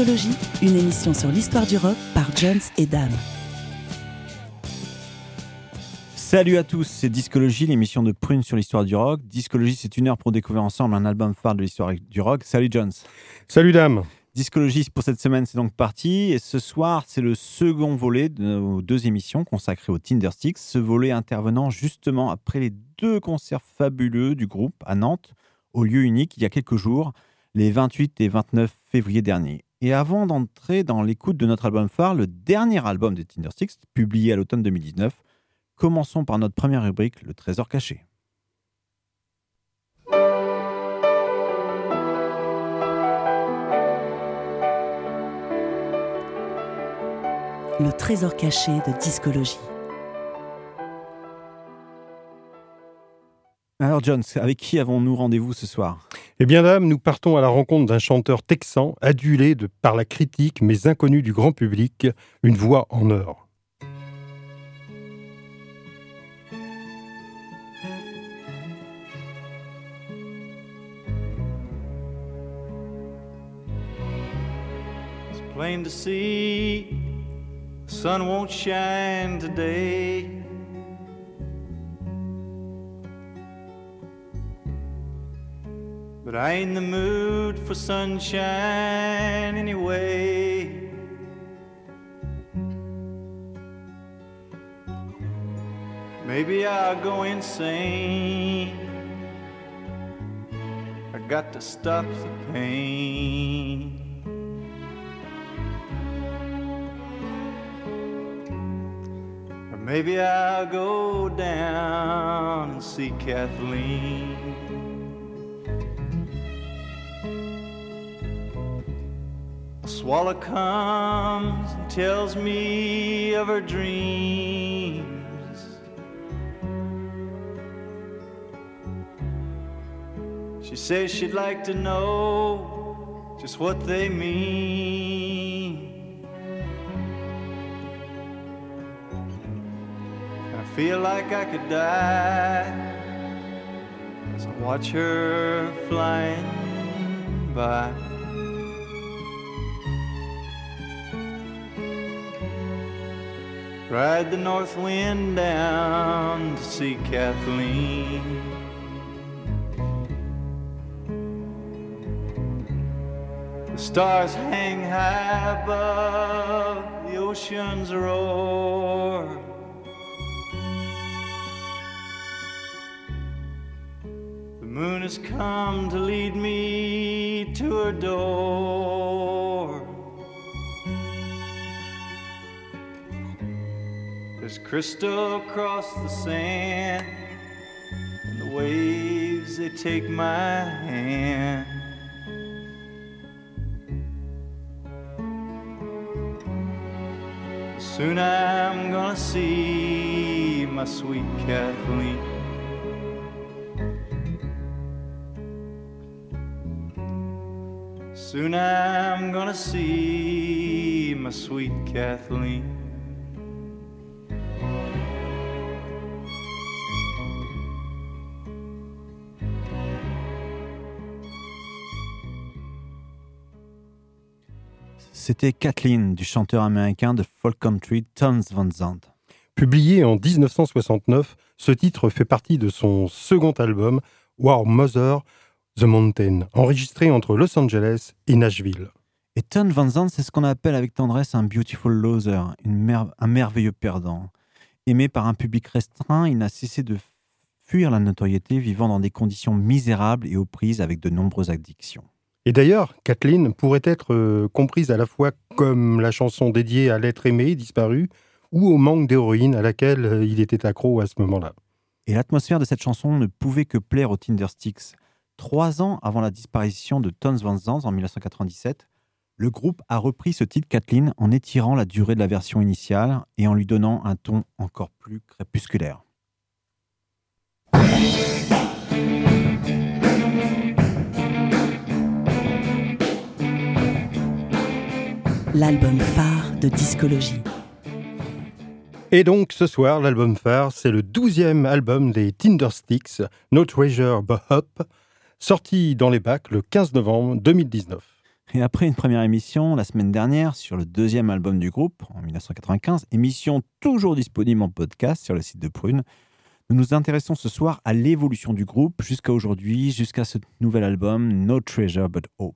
Discologie, une émission sur l'histoire du rock par Jones et Dame. Salut à tous, c'est Discologie, l'émission de Prune sur l'histoire du rock. Discologie, c'est une heure pour découvrir ensemble un album phare de l'histoire du rock. Salut Jones. Salut Dame. Discologie pour cette semaine, c'est donc parti. Et ce soir, c'est le second volet de nos deux émissions consacrées au Tindersticks. Ce volet intervenant justement après les deux concerts fabuleux du groupe à Nantes, au lieu unique, il y a quelques jours, les 28 et 29 février dernier. Et avant d'entrer dans l'écoute de notre album phare, le dernier album des Tindersticks, publié à l'automne 2019, commençons par notre première rubrique, le trésor caché. Le trésor caché de discologie. Alors John, avec qui avons-nous rendez-vous ce soir? Eh bien dame, nous partons à la rencontre d'un chanteur texan, adulé de, par la critique mais inconnu du grand public, une voix en or. It's plain to see the sun won't shine today. But I ain't in the mood for sunshine anyway. Maybe I'll go insane. I got to stop the pain. Or maybe I'll go down and see Kathleen. Swallow comes and tells me of her dreams. She says she'd like to know just what they mean. I feel like I could die as I watch her flying by. Ride the north wind down to see Kathleen. The stars hang high above the ocean's roar. The moon has come to lead me to her door. There's crystal across the sand, and the waves they take my hand. Soon I'm gonna see my sweet Kathleen. Soon I'm gonna see my sweet Kathleen. C'était Kathleen du chanteur américain de folk country Tons Van Zandt. Publié en 1969, ce titre fait partie de son second album, War Mother The Mountain, enregistré entre Los Angeles et Nashville. Et Ton Van Zandt, c'est ce qu'on appelle avec tendresse un beautiful loser, un merveilleux perdant. Aimé par un public restreint, il n'a cessé de fuir la notoriété, vivant dans des conditions misérables et aux prises avec de nombreuses addictions. Et d'ailleurs, Kathleen pourrait être euh, comprise à la fois comme la chanson dédiée à l'être aimé disparu ou au manque d'héroïne à laquelle euh, il était accro à ce moment-là. Et l'atmosphère de cette chanson ne pouvait que plaire aux Tindersticks. Trois ans avant la disparition de Tons Van Zandt en 1997, Le groupe a repris ce titre Kathleen en étirant la durée de la version initiale et en lui donnant un ton encore plus crépusculaire. L'album phare de discologie. Et donc ce soir, l'album phare, c'est le douzième album des Tindersticks, No Treasure But Up, sorti dans les bacs le 15 novembre 2019. Et après une première émission la semaine dernière sur le deuxième album du groupe, en 1995, émission toujours disponible en podcast sur le site de Prune, nous nous intéressons ce soir à l'évolution du groupe jusqu'à aujourd'hui, jusqu'à ce nouvel album No Treasure But Hope.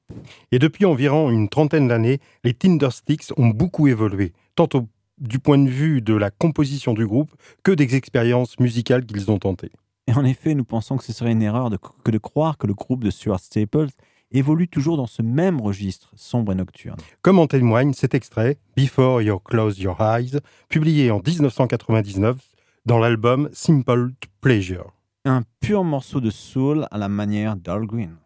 Et depuis environ une trentaine d'années, les Tindersticks ont beaucoup évolué, tant au- du point de vue de la composition du groupe que des expériences musicales qu'ils ont tentées. Et en effet, nous pensons que ce serait une erreur de- que de croire que le groupe de Stuart Staples évolue toujours dans ce même registre sombre et nocturne. Comme en témoigne cet extrait, Before You Close Your Eyes, publié en 1999 dans l'album Simple Pleasure. Un pur morceau de soul à la manière d'Al Green.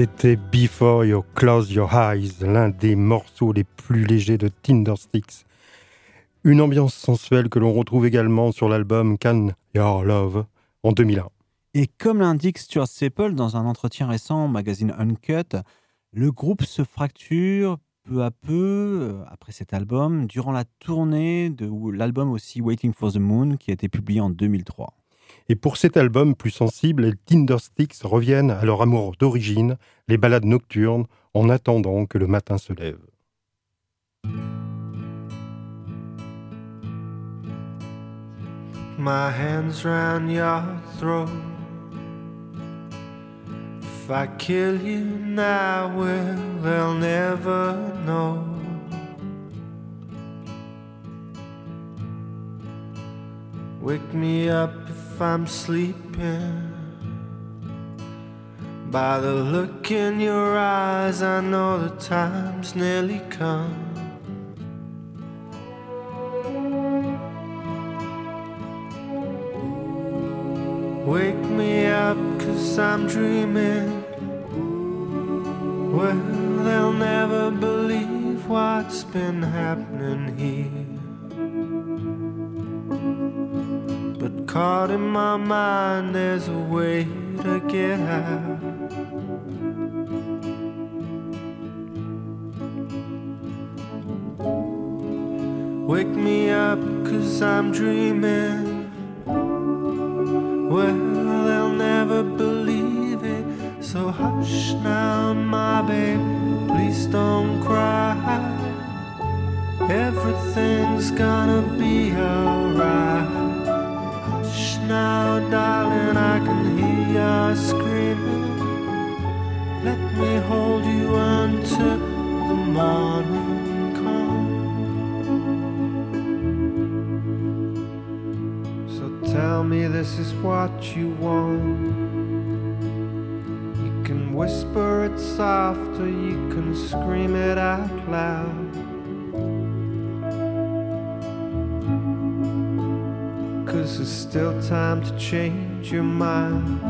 C'était Before You Close Your Eyes, l'un des morceaux les plus légers de Tindersticks. Une ambiance sensuelle que l'on retrouve également sur l'album Can Your Love en 2001. Et comme l'indique Stuart Staple dans un entretien récent au magazine Uncut, le groupe se fracture peu à peu euh, après cet album, durant la tournée de l'album aussi Waiting for the Moon qui a été publié en 2003. Et pour cet album plus sensible, les Tindersticks reviennent à leur amour d'origine, les balades nocturnes, en attendant que le matin se lève. My hands round your throat. If I kill you now, well, never know. Wake me up I'm sleeping. By the look in your eyes, I know the time's nearly come. Wake me up, cause I'm dreaming. Well, they'll never believe what's been happening here. Caught in my mind, there's a way to get out. Wake me up, cause I'm dreaming. Well, they'll never believe it. So hush now, my baby, please don't cry. Everything's gonna be alright. Now, darling, I can hear you screaming. Let me hold you until the morning comes. So tell me this is what you want. You can whisper it soft or you can scream it out loud. Cause there's still time to change your mind.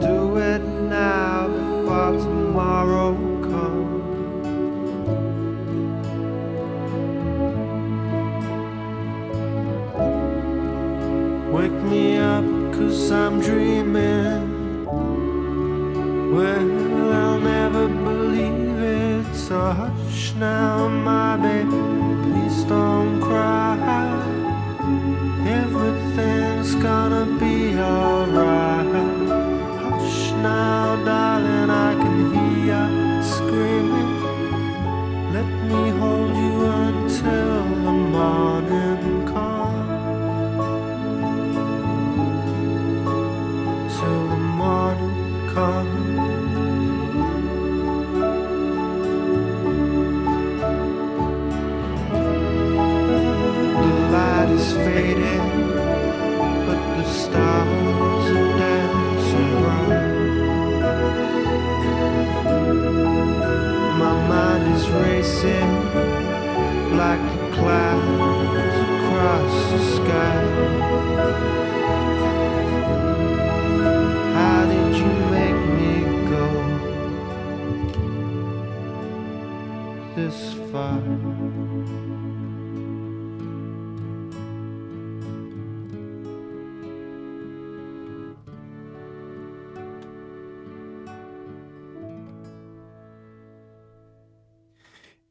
But do it now before tomorrow comes. Wake me up, cause I'm dreaming. Well, I'll never believe it. So hush now,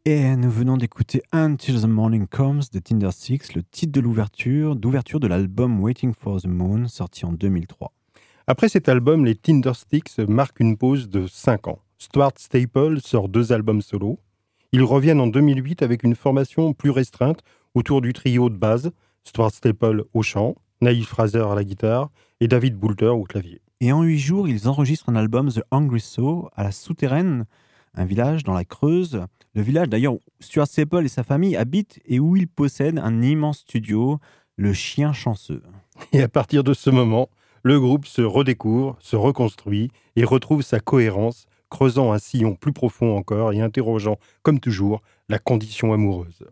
Et nous venons d'écouter Until the Morning Comes de Tinder le titre de l'ouverture, d'ouverture de l'album Waiting for the Moon, sorti en 2003. Après cet album, les Tindersticks marquent une pause de 5 ans. Stuart Staple sort deux albums solo. Ils reviennent en 2008 avec une formation plus restreinte autour du trio de base, Stuart Staple au chant, Naïf Fraser à la guitare et David Boulter au clavier. Et en huit jours, ils enregistrent un album The Hungry Soul à la Souterraine, un village dans la Creuse. Le village d'ailleurs où Stuart Staple et sa famille habitent et où ils possèdent un immense studio, le Chien Chanceux. Et à partir de ce moment, le groupe se redécouvre, se reconstruit et retrouve sa cohérence, creusant un sillon plus profond encore et interrogeant, comme toujours, la condition amoureuse.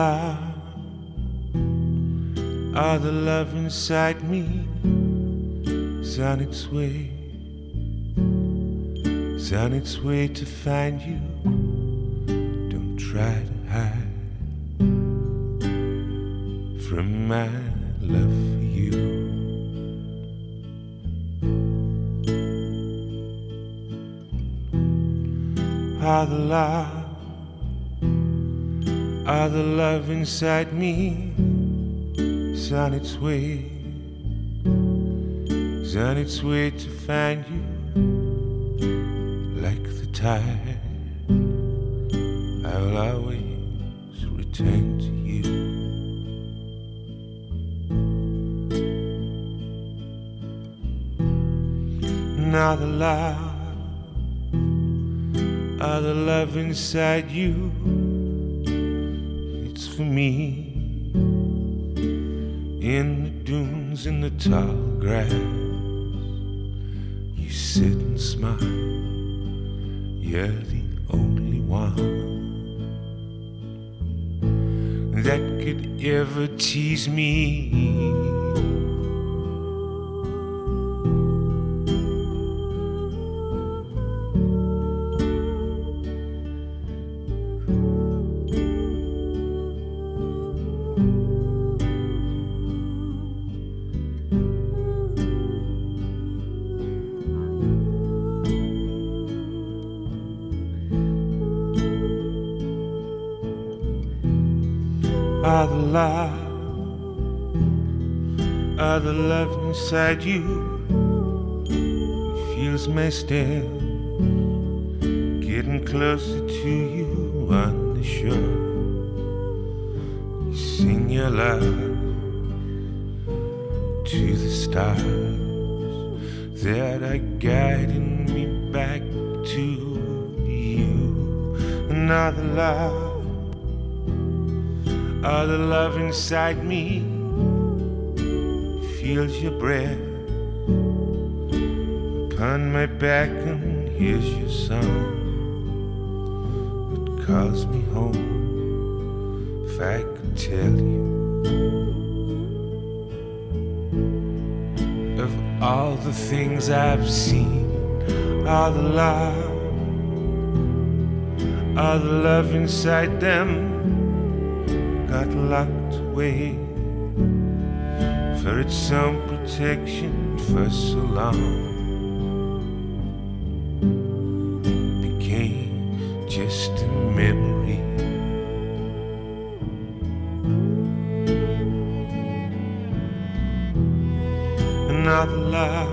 The love, the love inside me is on its way, is on its way to find you. Don't try to hide from my love for you. Are the love are the love inside me is on its way, is on its way to find you like the tide. I will always return to you. Now the love, are the love inside you for me. In the dunes in the tall grass you sit and smile. You're the only one that could ever tease me inside you. Feels my step getting closer to you on the shore. You sing your love to the stars that are guiding me back to you. Another love the love inside me feels your breath. Upon my back and hears your song that calls me home if I could tell you? Of all the things I've seen all the love all the love inside them got locked away search some protection for so long. Became just a memory. Another love,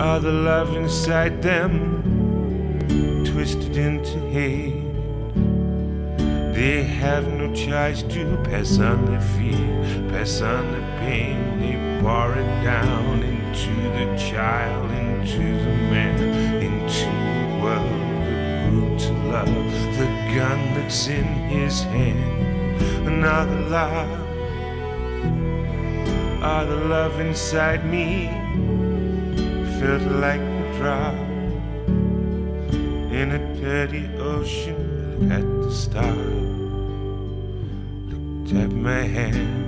other love inside them, twisted into hate. They have no choice to pass on their fear. That's under pain, they pour it down into the child, into the man, into the world that grew to love. The gun that's in his hand, another love. All the love inside me felt like a drop in a dirty ocean at the start. Looked at my hand.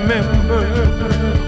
remember.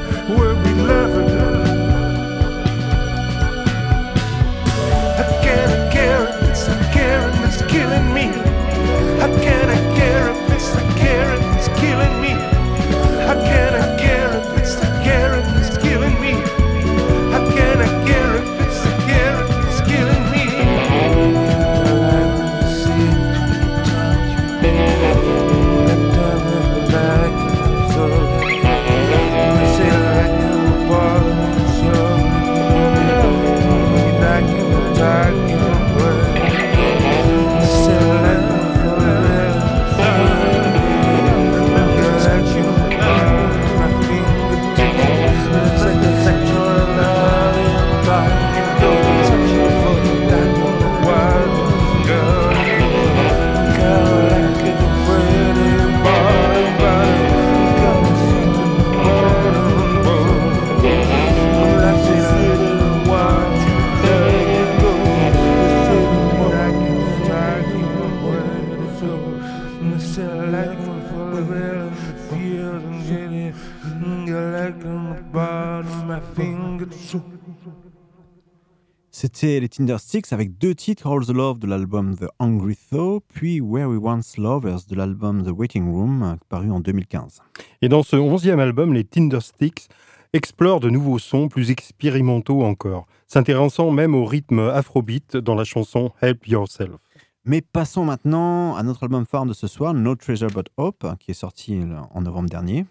Avec deux titres, All the Love de l'album The Hungry Thaw, puis Where We Once Lovers de l'album The Waiting Room, paru en 2015. Et dans ce onzième album, les Tindersticks explorent de nouveaux sons plus expérimentaux encore, s'intéressant même au rythme afrobeat dans la chanson Help Yourself. Mais passons maintenant à notre album phare de ce soir, No Treasure But Hope, qui est sorti en novembre dernier.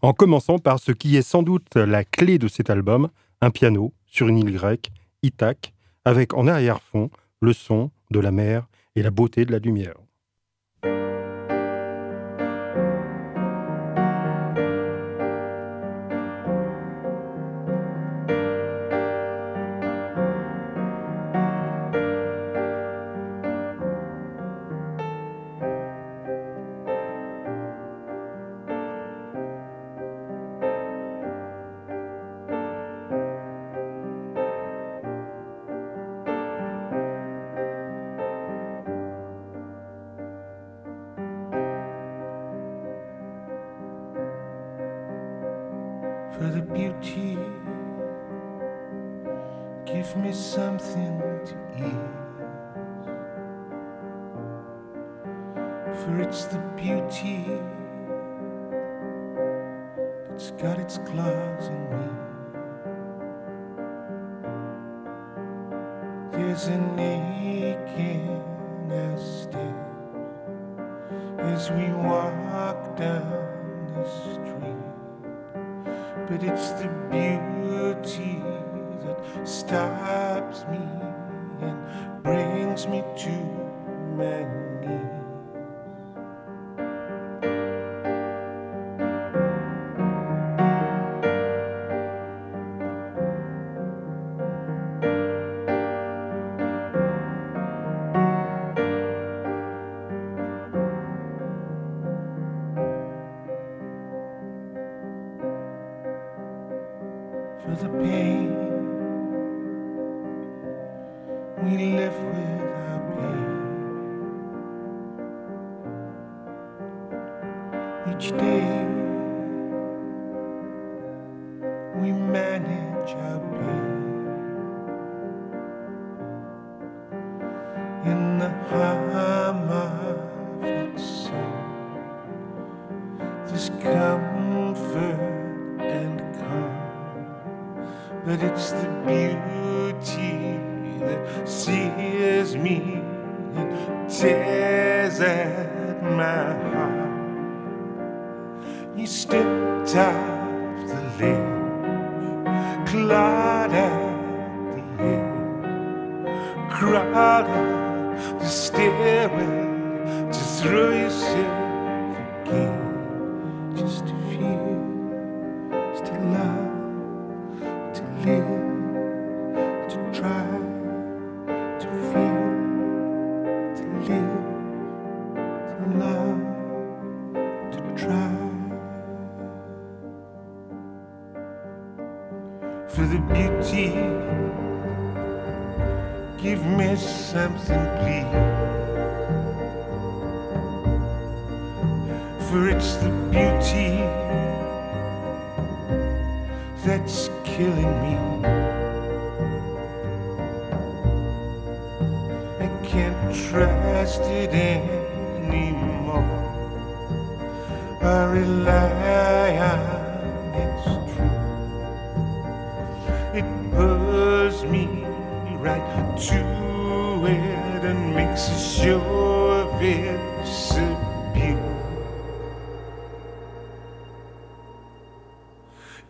En commençant par ce qui est sans doute la clé de cet album, un piano sur une île grecque, Ithaque, avec en arrière-fond le son de la mer et la beauté de la lumière. Each day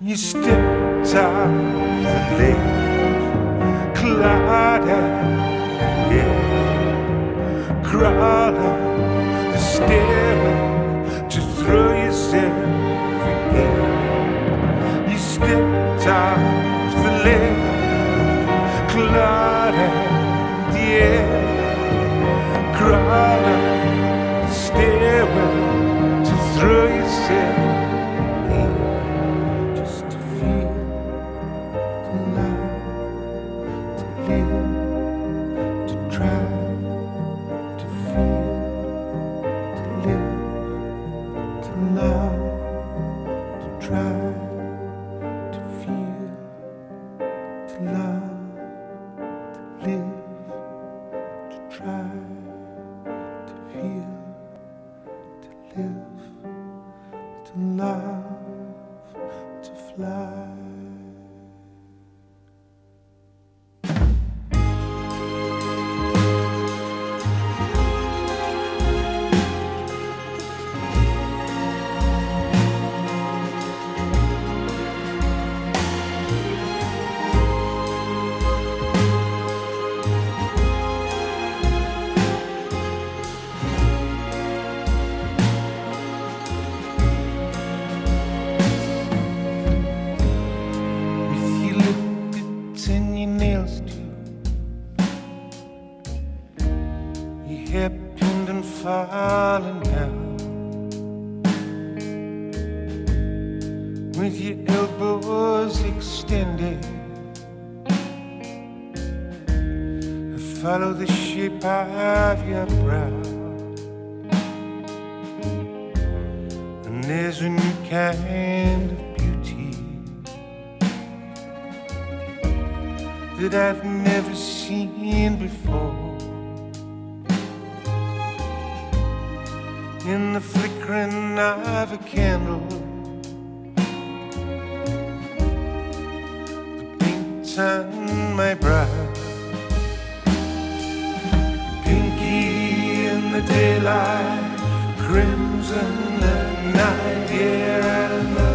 You stepped off the ledge, clawed at the edge, crawled up the stairwell to throw yourself your elbows extended. I Follow the shape of your brow. And there's a new kind of beauty that I've never seen before. In the flickering of a candle. sun my breath, Pinky in the daylight, crimson at night, here yeah, at night.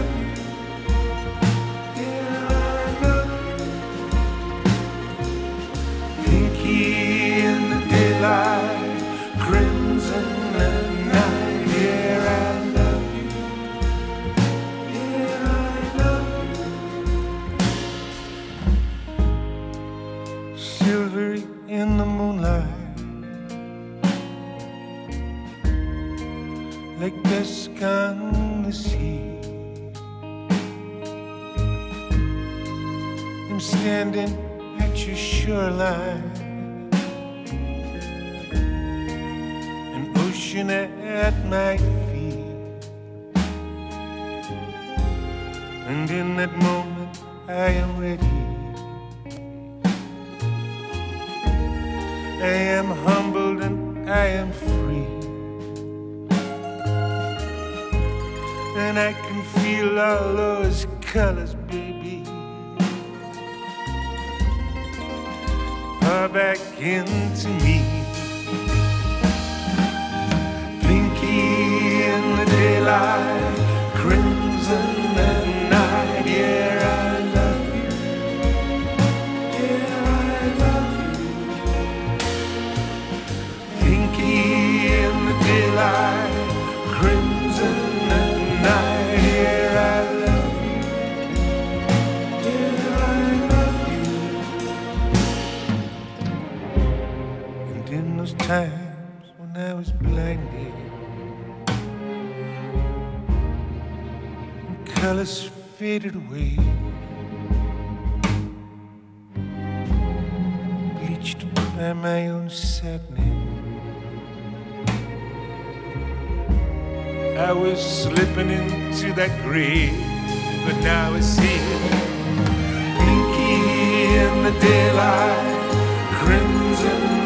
her back into me. faded away. Bleached by my own sadness. I was slipping into that grave, but now I see it. Pinky in the daylight, crimson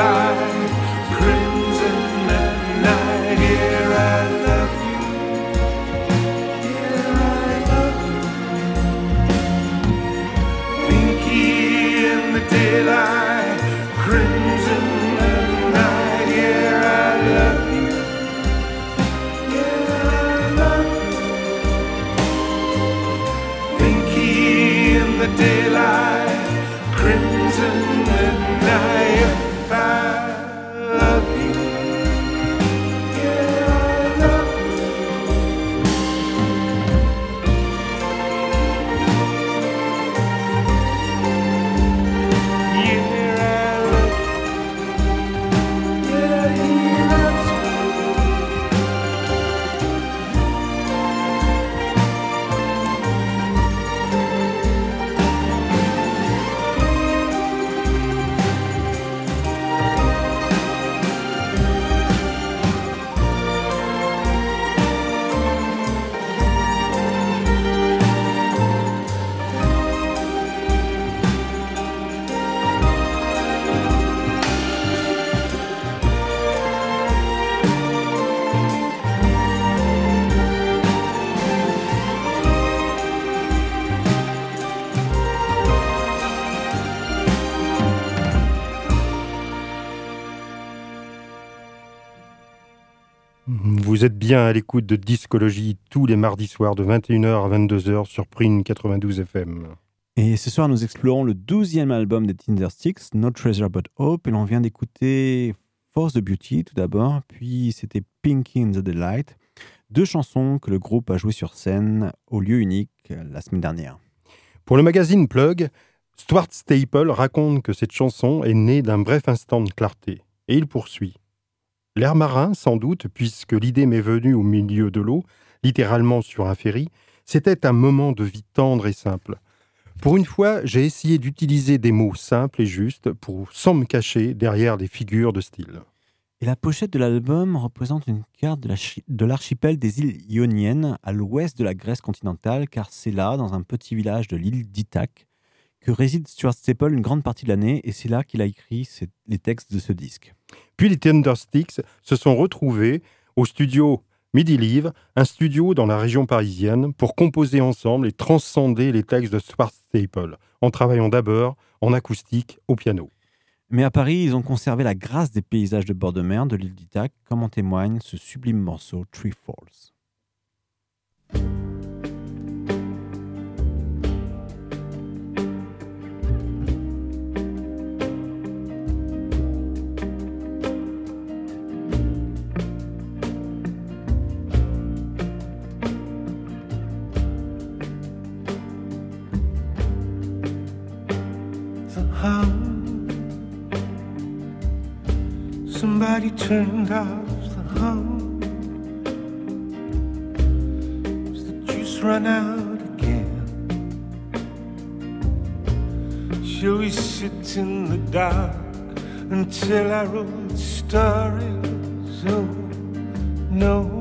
la bien à l'écoute de Discologie tous les mardis soirs de 21h à 22h sur Prune 92 FM. Et ce soir, nous explorons le 12e album des Tindersticks, No Treasure But Hope, et l'on vient d'écouter Force the Beauty tout d'abord, puis c'était Pinky in the Delight, deux chansons que le groupe a jouées sur scène au lieu unique la semaine dernière. Pour le magazine Plug, Stuart Staple raconte que cette chanson est née d'un bref instant de clarté. Et il poursuit. L'air marin, sans doute, puisque l'idée m'est venue au milieu de l'eau, littéralement sur un ferry, c'était un moment de vie tendre et simple. Pour une fois, j'ai essayé d'utiliser des mots simples et justes pour sans me cacher derrière des figures de style. Et la pochette de l'album représente une carte de la chi- de l'archipel des îles Ioniennes, à l'ouest de la Grèce continentale, car c'est là, dans un petit village de l'île d'Ithaque, que réside Stuart Staple une grande partie de l'année, et c'est là qu'il a écrit ses- les textes de ce disque. Puis les Tindersticks se sont retrouvés au studio Midi Live, un studio dans la région parisienne, pour composer ensemble et transcender les textes de Stuart Staple, en travaillant d'abord en acoustique au piano. Mais à Paris, ils ont conservé la grâce des paysages de bord de mer de l'île d'Ithaque, comme en témoigne ce sublime morceau Tree Falls. Turned off the hum. Has the juice run out again? Shall we sit in the dark until our old stories? Oh, no,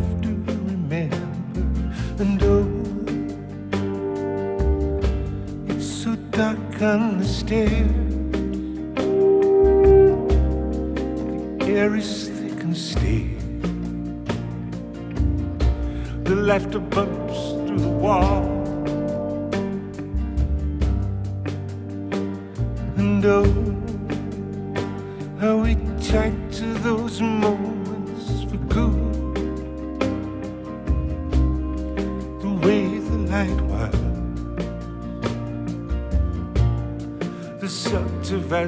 left to remember. And oh, it's so dark on the stairs. The air is thick and stale. The laughter bumps through the wall. And oh,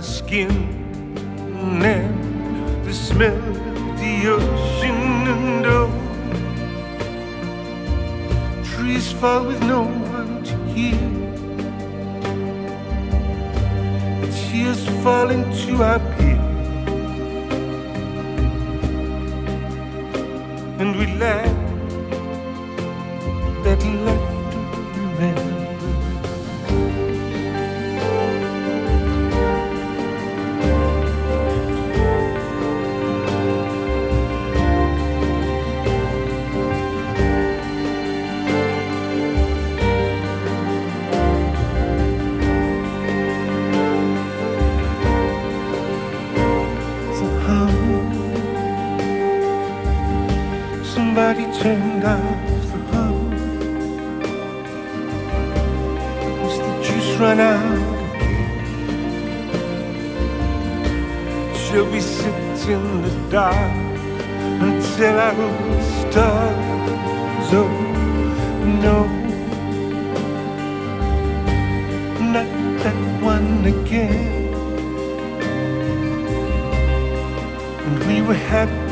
skin, and the smell of the ocean, and oh, trees fall with no one again. And we were happy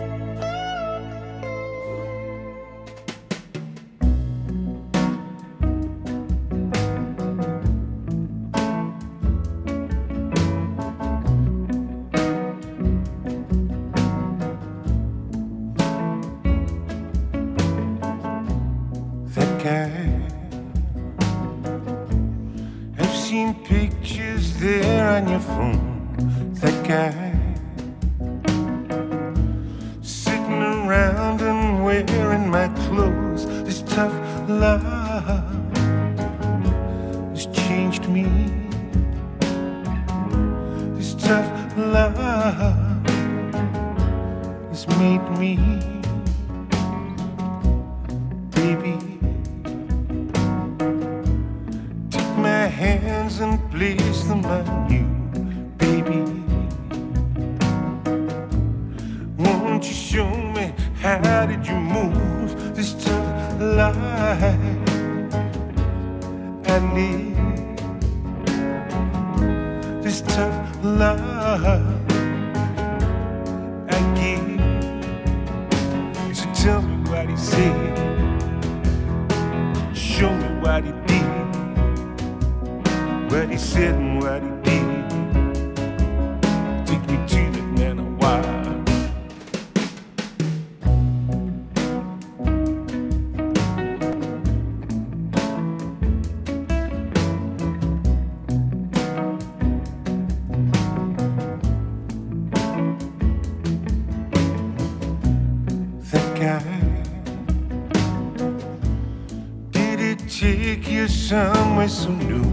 Did it take you somewhere so new?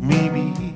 Maybe.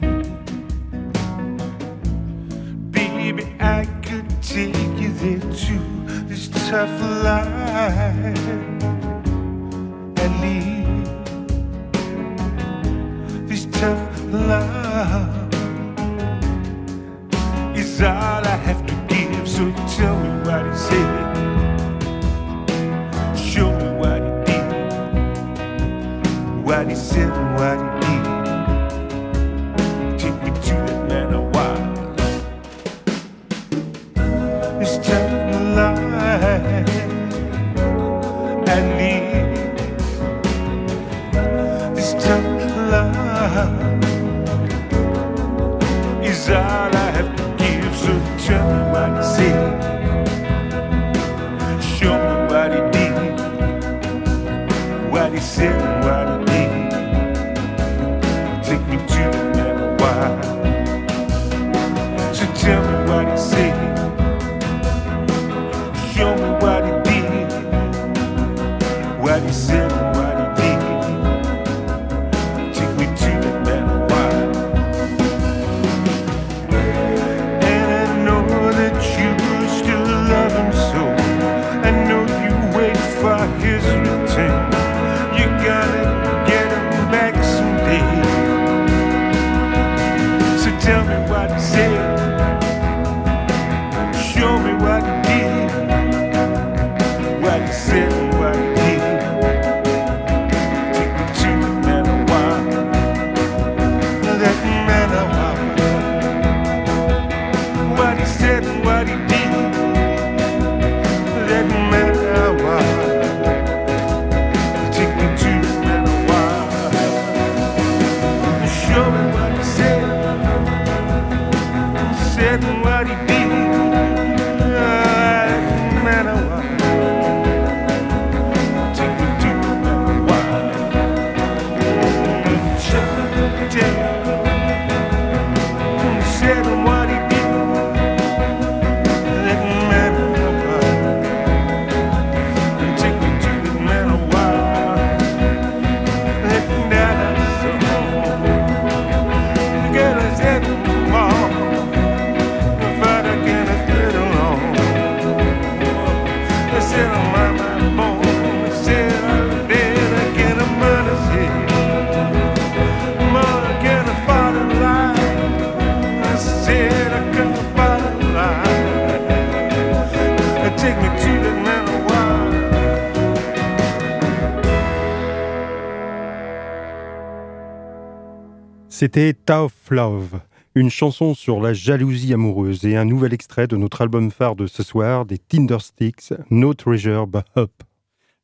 C'était Tough Love, une chanson sur la jalousie amoureuse et un nouvel extrait de notre album phare de ce soir, des Tindersticks, No Treasure But Up.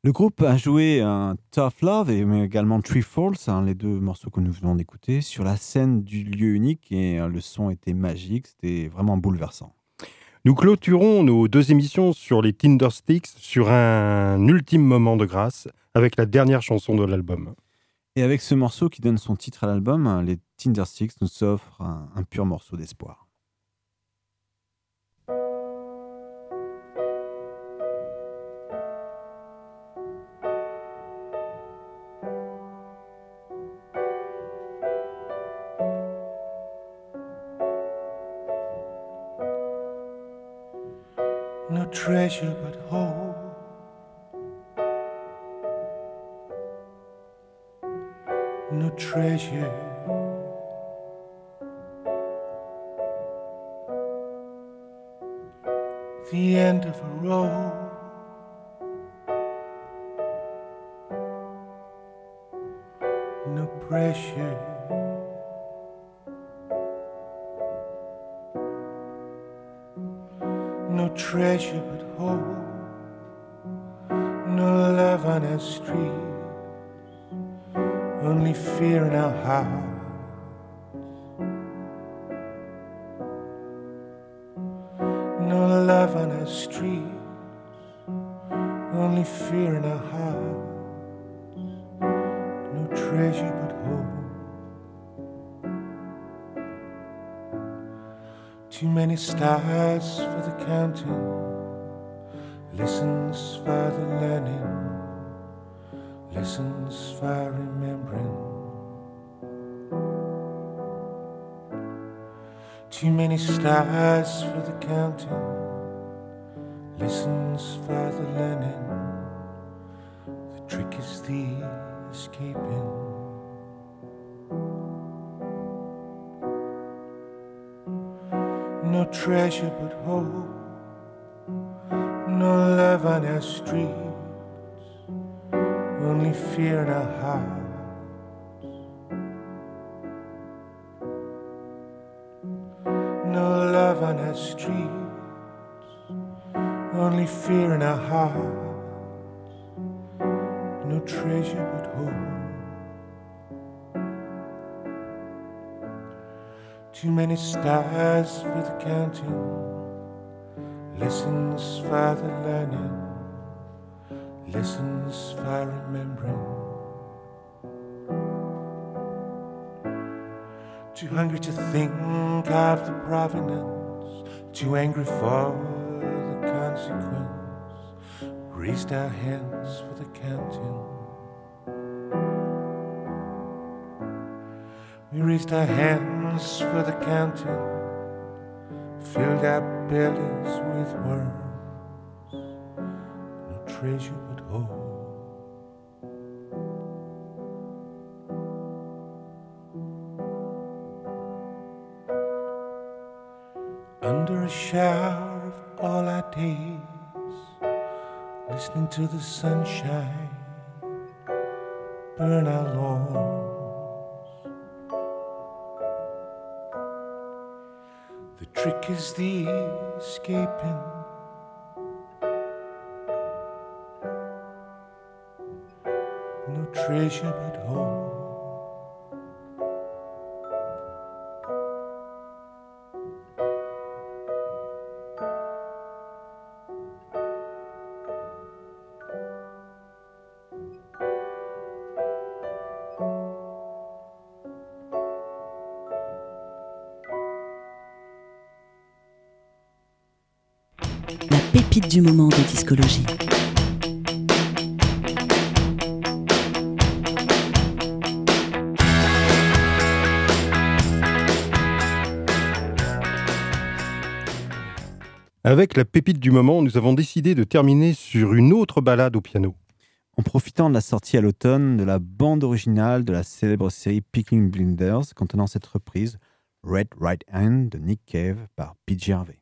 Le groupe a joué un Tough Love et mais également Tree Falls, hein, les deux morceaux que nous venons d'écouter, sur la scène du lieu unique et euh, le son était magique, c'était vraiment bouleversant. Nous clôturons nos deux émissions sur les Tindersticks sur un ultime moment de grâce avec la dernière chanson de l'album. Et avec ce morceau qui donne son titre à l'album, les Tindersticks nous offrent un, pur morceau d'espoir. treasure stars for the counting. Listens for the learning. The trick is the escaping. no treasure but hope, no love on our streets, only fear in our hearts. Our streets, only fear in our hearts, no treasure but hope. Too many stars for the counting, lessons for the learning, lessons for remembering. Too hungry to think of the provenance, too angry for the consequence. Raised our hands for the counting. We raised our hands for the counting, filled our bellies with worms, no treasure the sunshine burn our lawns. The trick is the escaping. No treasure but hope. Du moment de discologie. Avec la pépite du moment, nous avons décidé de terminer sur une autre balade au piano. En profitant de la sortie à l'automne de la bande originale de la célèbre série Picking Blinders contenant cette reprise Red Right Hand de Nick Cave par PJ Harvey.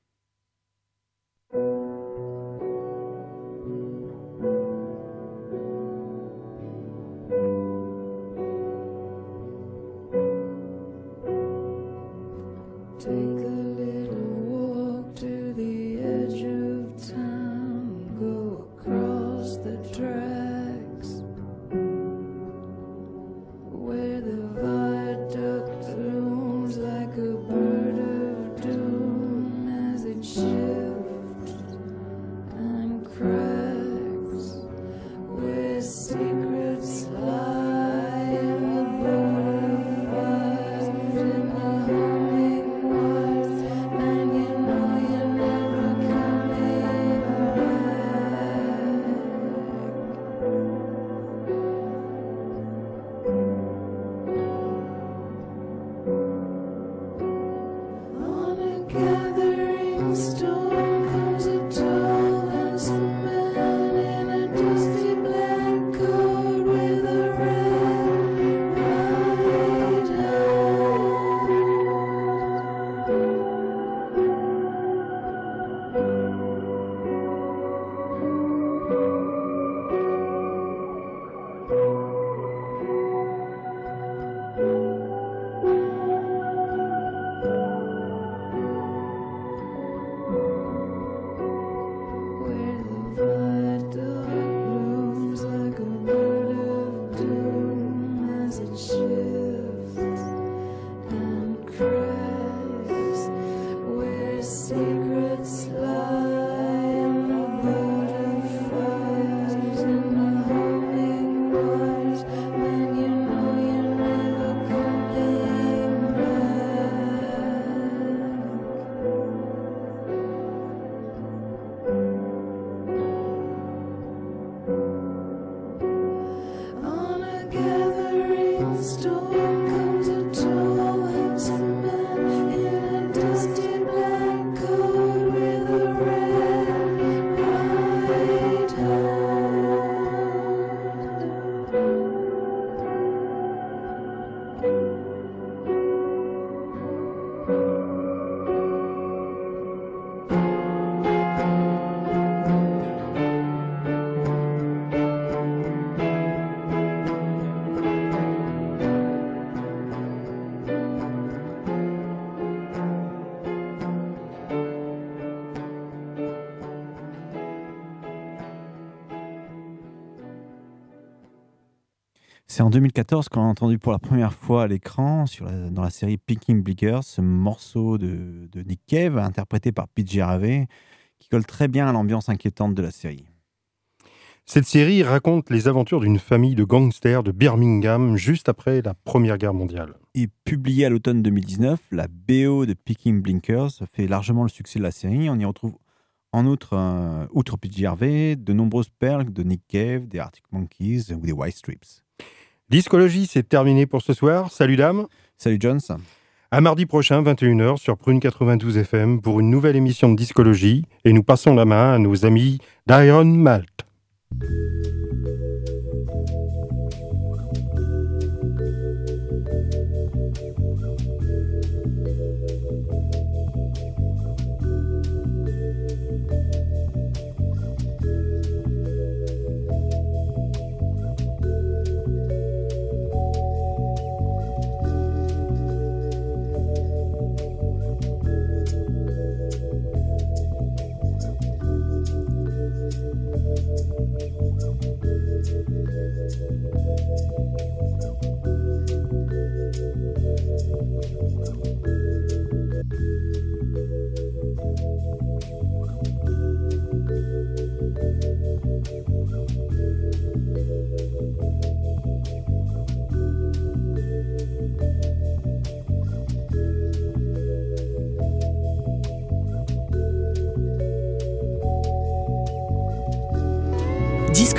En 2014 qu'on a entendu pour la première fois à l'écran, sur la- dans la série Picking Blickers, ce morceau de, de Nick Cave, interprété par PJ Harvey, qui colle très bien à l'ambiance inquiétante de la série. Cette série raconte les aventures d'une famille de gangsters de Birmingham juste après la Première Guerre mondiale. Et publiée à l'automne 2019, la BO de Picking Blinkers fait largement le succès de la série. On y retrouve en outre, euh, outre Harvey, de nombreuses perles de Nick Cave, des Arctic Monkeys ou des White Stripes. Discologie, c'est terminé pour ce soir. Salut dames. Salut Jones. À mardi prochain, 21h, sur Prune 92 FM, pour une nouvelle émission de Discologie. Et nous passons la main à nos amis d'Iron Malt.